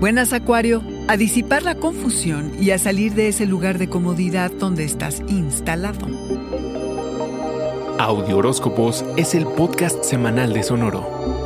Buenas Acuario, a disipar la confusión y a salir de ese lugar de comodidad donde estás instalado. Audio Horóscopos es el podcast semanal de Sonoro.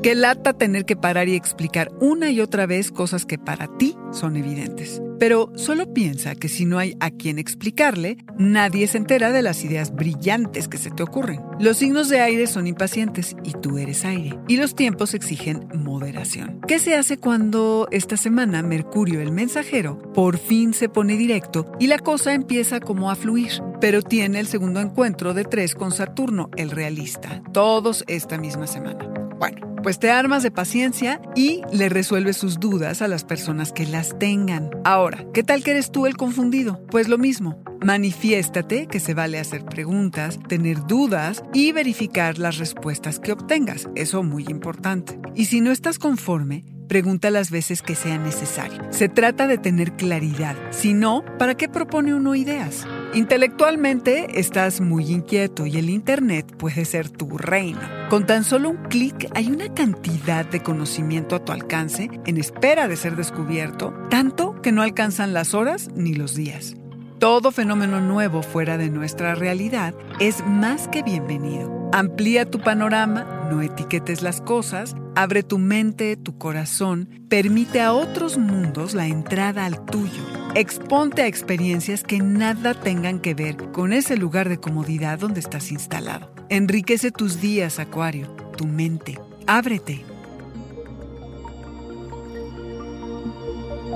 Qué lata tener que parar y explicar una y otra vez cosas que para ti son evidentes. Pero solo piensa que si no hay a quien explicarle, nadie se entera de las ideas brillantes que se te ocurren. Los signos de aire son impacientes y tú eres aire. Y los tiempos exigen moderación. ¿Qué se hace cuando esta semana Mercurio, el mensajero, por fin se pone directo y la cosa empieza como a fluir? Pero tiene el segundo encuentro de tres con Saturno, el realista, todos esta misma semana. Bueno, pues te armas de paciencia y le resuelves sus dudas a las personas que las tengan. Ahora, ¿qué tal que eres tú el confundido? Pues lo mismo. Manifiéstate que se vale hacer preguntas, tener dudas y verificar las respuestas que obtengas. Eso muy importante. Y si no estás conforme, pregunta las veces que sea necesario. Se trata de tener claridad. Si no, ¿para qué propone uno ideas? Intelectualmente estás muy inquieto y el Internet puede ser tu reino. Con tan solo un clic hay una cantidad de conocimiento a tu alcance en espera de ser descubierto, tanto que no alcanzan las horas ni los días. Todo fenómeno nuevo fuera de nuestra realidad es más que bienvenido. Amplía tu panorama, no etiquetes las cosas, abre tu mente, tu corazón, permite a otros mundos la entrada al tuyo. Exponte a experiencias que nada tengan que ver con ese lugar de comodidad donde estás instalado. Enriquece tus días, Acuario, tu mente. Ábrete.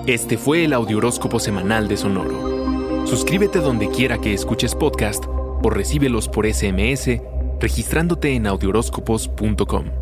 Este fue el Audioróscopo Semanal de Sonoro. Suscríbete donde quiera que escuches podcast o recíbelos por SMS registrándote en audioróscopos.com.